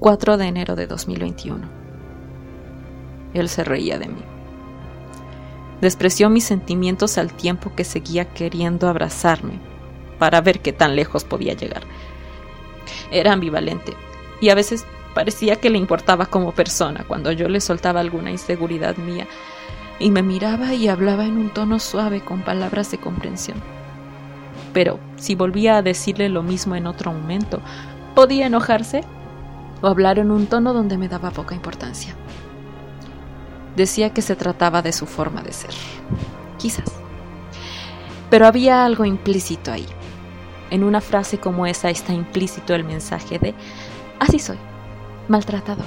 4 de enero de 2021. Él se reía de mí. Despreció mis sentimientos al tiempo que seguía queriendo abrazarme para ver qué tan lejos podía llegar. Era ambivalente y a veces parecía que le importaba como persona cuando yo le soltaba alguna inseguridad mía y me miraba y hablaba en un tono suave con palabras de comprensión. Pero si volvía a decirle lo mismo en otro momento, podía enojarse o hablar en un tono donde me daba poca importancia. Decía que se trataba de su forma de ser. Quizás. Pero había algo implícito ahí. En una frase como esa está implícito el mensaje de, así soy, maltratador.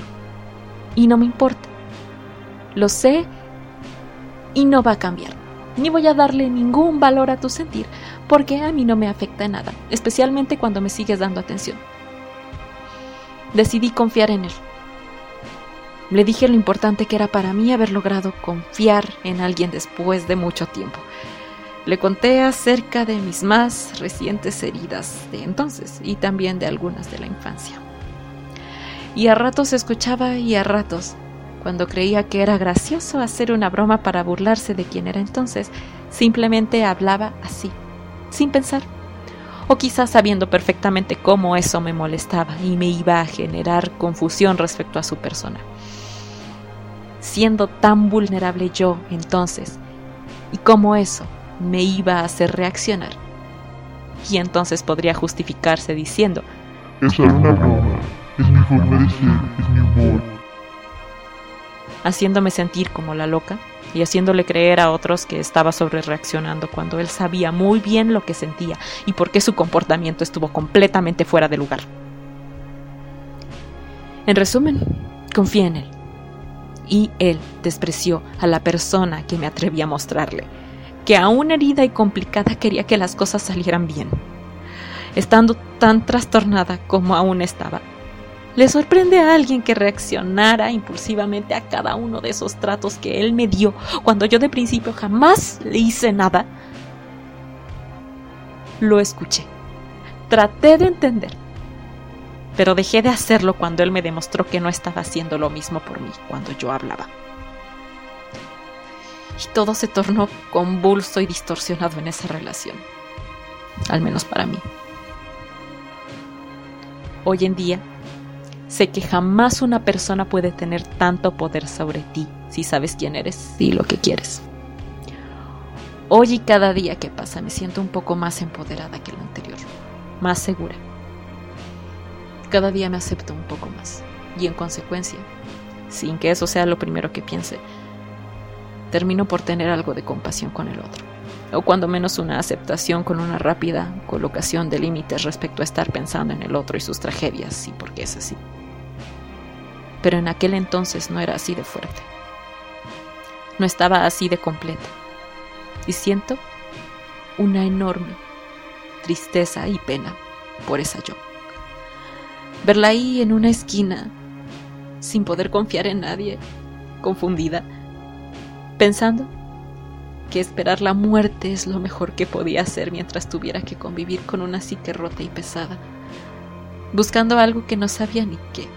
Y no me importa. Lo sé y no va a cambiar. Ni voy a darle ningún valor a tu sentir, porque a mí no me afecta nada, especialmente cuando me sigues dando atención. Decidí confiar en él. Le dije lo importante que era para mí haber logrado confiar en alguien después de mucho tiempo. Le conté acerca de mis más recientes heridas de entonces y también de algunas de la infancia. Y a ratos escuchaba y a ratos, cuando creía que era gracioso hacer una broma para burlarse de quien era entonces, simplemente hablaba así, sin pensar. O quizás sabiendo perfectamente cómo eso me molestaba y me iba a generar confusión respecto a su persona siendo tan vulnerable yo entonces, y cómo eso me iba a hacer reaccionar. Y entonces podría justificarse diciendo, es una broma, es mi forma de ser, es mi humor. Haciéndome sentir como la loca y haciéndole creer a otros que estaba sobre reaccionando cuando él sabía muy bien lo que sentía y por qué su comportamiento estuvo completamente fuera de lugar. En resumen, confía en él y él despreció a la persona que me atreví a mostrarle, que aún herida y complicada quería que las cosas salieran bien. Estando tan trastornada como aún estaba, le sorprende a alguien que reaccionara impulsivamente a cada uno de esos tratos que él me dio cuando yo de principio jamás le hice nada. Lo escuché. Traté de entender pero dejé de hacerlo cuando él me demostró que no estaba haciendo lo mismo por mí cuando yo hablaba. Y todo se tornó convulso y distorsionado en esa relación, al menos para mí. Hoy en día, sé que jamás una persona puede tener tanto poder sobre ti si sabes quién eres y lo que quieres. Hoy y cada día que pasa me siento un poco más empoderada que el anterior, más segura cada día me acepto un poco más. Y en consecuencia, sin que eso sea lo primero que piense, termino por tener algo de compasión con el otro. O cuando menos una aceptación con una rápida colocación de límites respecto a estar pensando en el otro y sus tragedias y por qué es así. Pero en aquel entonces no era así de fuerte. No estaba así de completa. Y siento una enorme tristeza y pena por esa yo verla ahí en una esquina, sin poder confiar en nadie, confundida, pensando que esperar la muerte es lo mejor que podía hacer mientras tuviera que convivir con una psique rota y pesada, buscando algo que no sabía ni qué,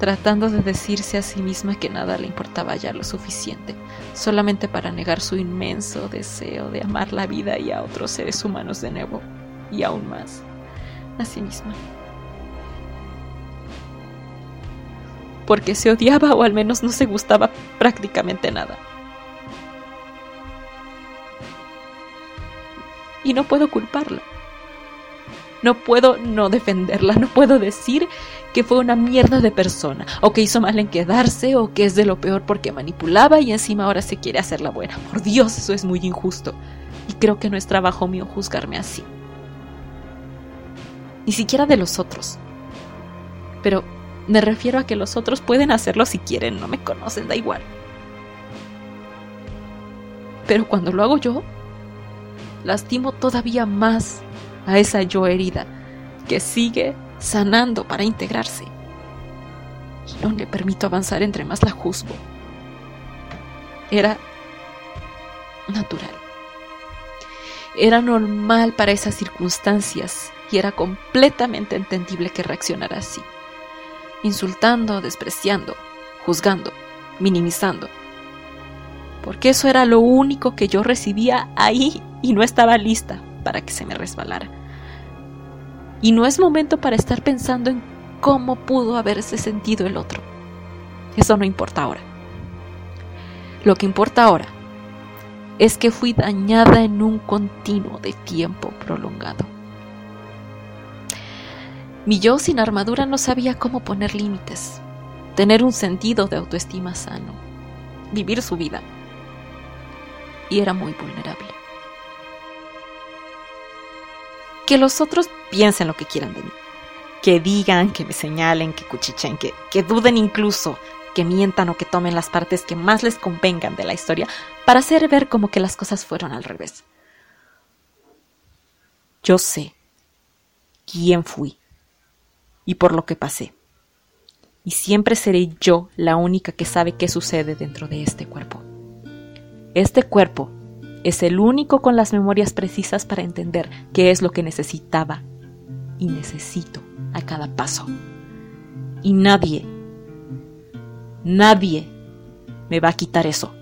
tratando de decirse a sí misma que nada le importaba ya lo suficiente, solamente para negar su inmenso deseo de amar la vida y a otros seres humanos de nuevo, y aún más, a sí misma. porque se odiaba o al menos no se gustaba prácticamente nada. Y no puedo culparla. No puedo no defenderla, no puedo decir que fue una mierda de persona, o que hizo mal en quedarse, o que es de lo peor porque manipulaba y encima ahora se quiere hacer la buena. Por Dios, eso es muy injusto. Y creo que no es trabajo mío juzgarme así. Ni siquiera de los otros. Pero me refiero a que los otros pueden hacerlo si quieren, no me conocen, da igual. Pero cuando lo hago yo, lastimo todavía más a esa yo herida que sigue sanando para integrarse. Y no le permito avanzar entre más la juzgo. Era natural. Era normal para esas circunstancias y era completamente entendible que reaccionara así insultando, despreciando, juzgando, minimizando. Porque eso era lo único que yo recibía ahí y no estaba lista para que se me resbalara. Y no es momento para estar pensando en cómo pudo haberse sentido el otro. Eso no importa ahora. Lo que importa ahora es que fui dañada en un continuo de tiempo prolongado. Mi yo sin armadura no sabía cómo poner límites, tener un sentido de autoestima sano, vivir su vida. Y era muy vulnerable. Que los otros piensen lo que quieran de mí. Que digan, que me señalen, que cuchichen, que, que duden incluso, que mientan o que tomen las partes que más les convengan de la historia para hacer ver como que las cosas fueron al revés. Yo sé quién fui y por lo que pasé. Y siempre seré yo la única que sabe qué sucede dentro de este cuerpo. Este cuerpo es el único con las memorias precisas para entender qué es lo que necesitaba y necesito a cada paso. Y nadie Nadie me va a quitar eso.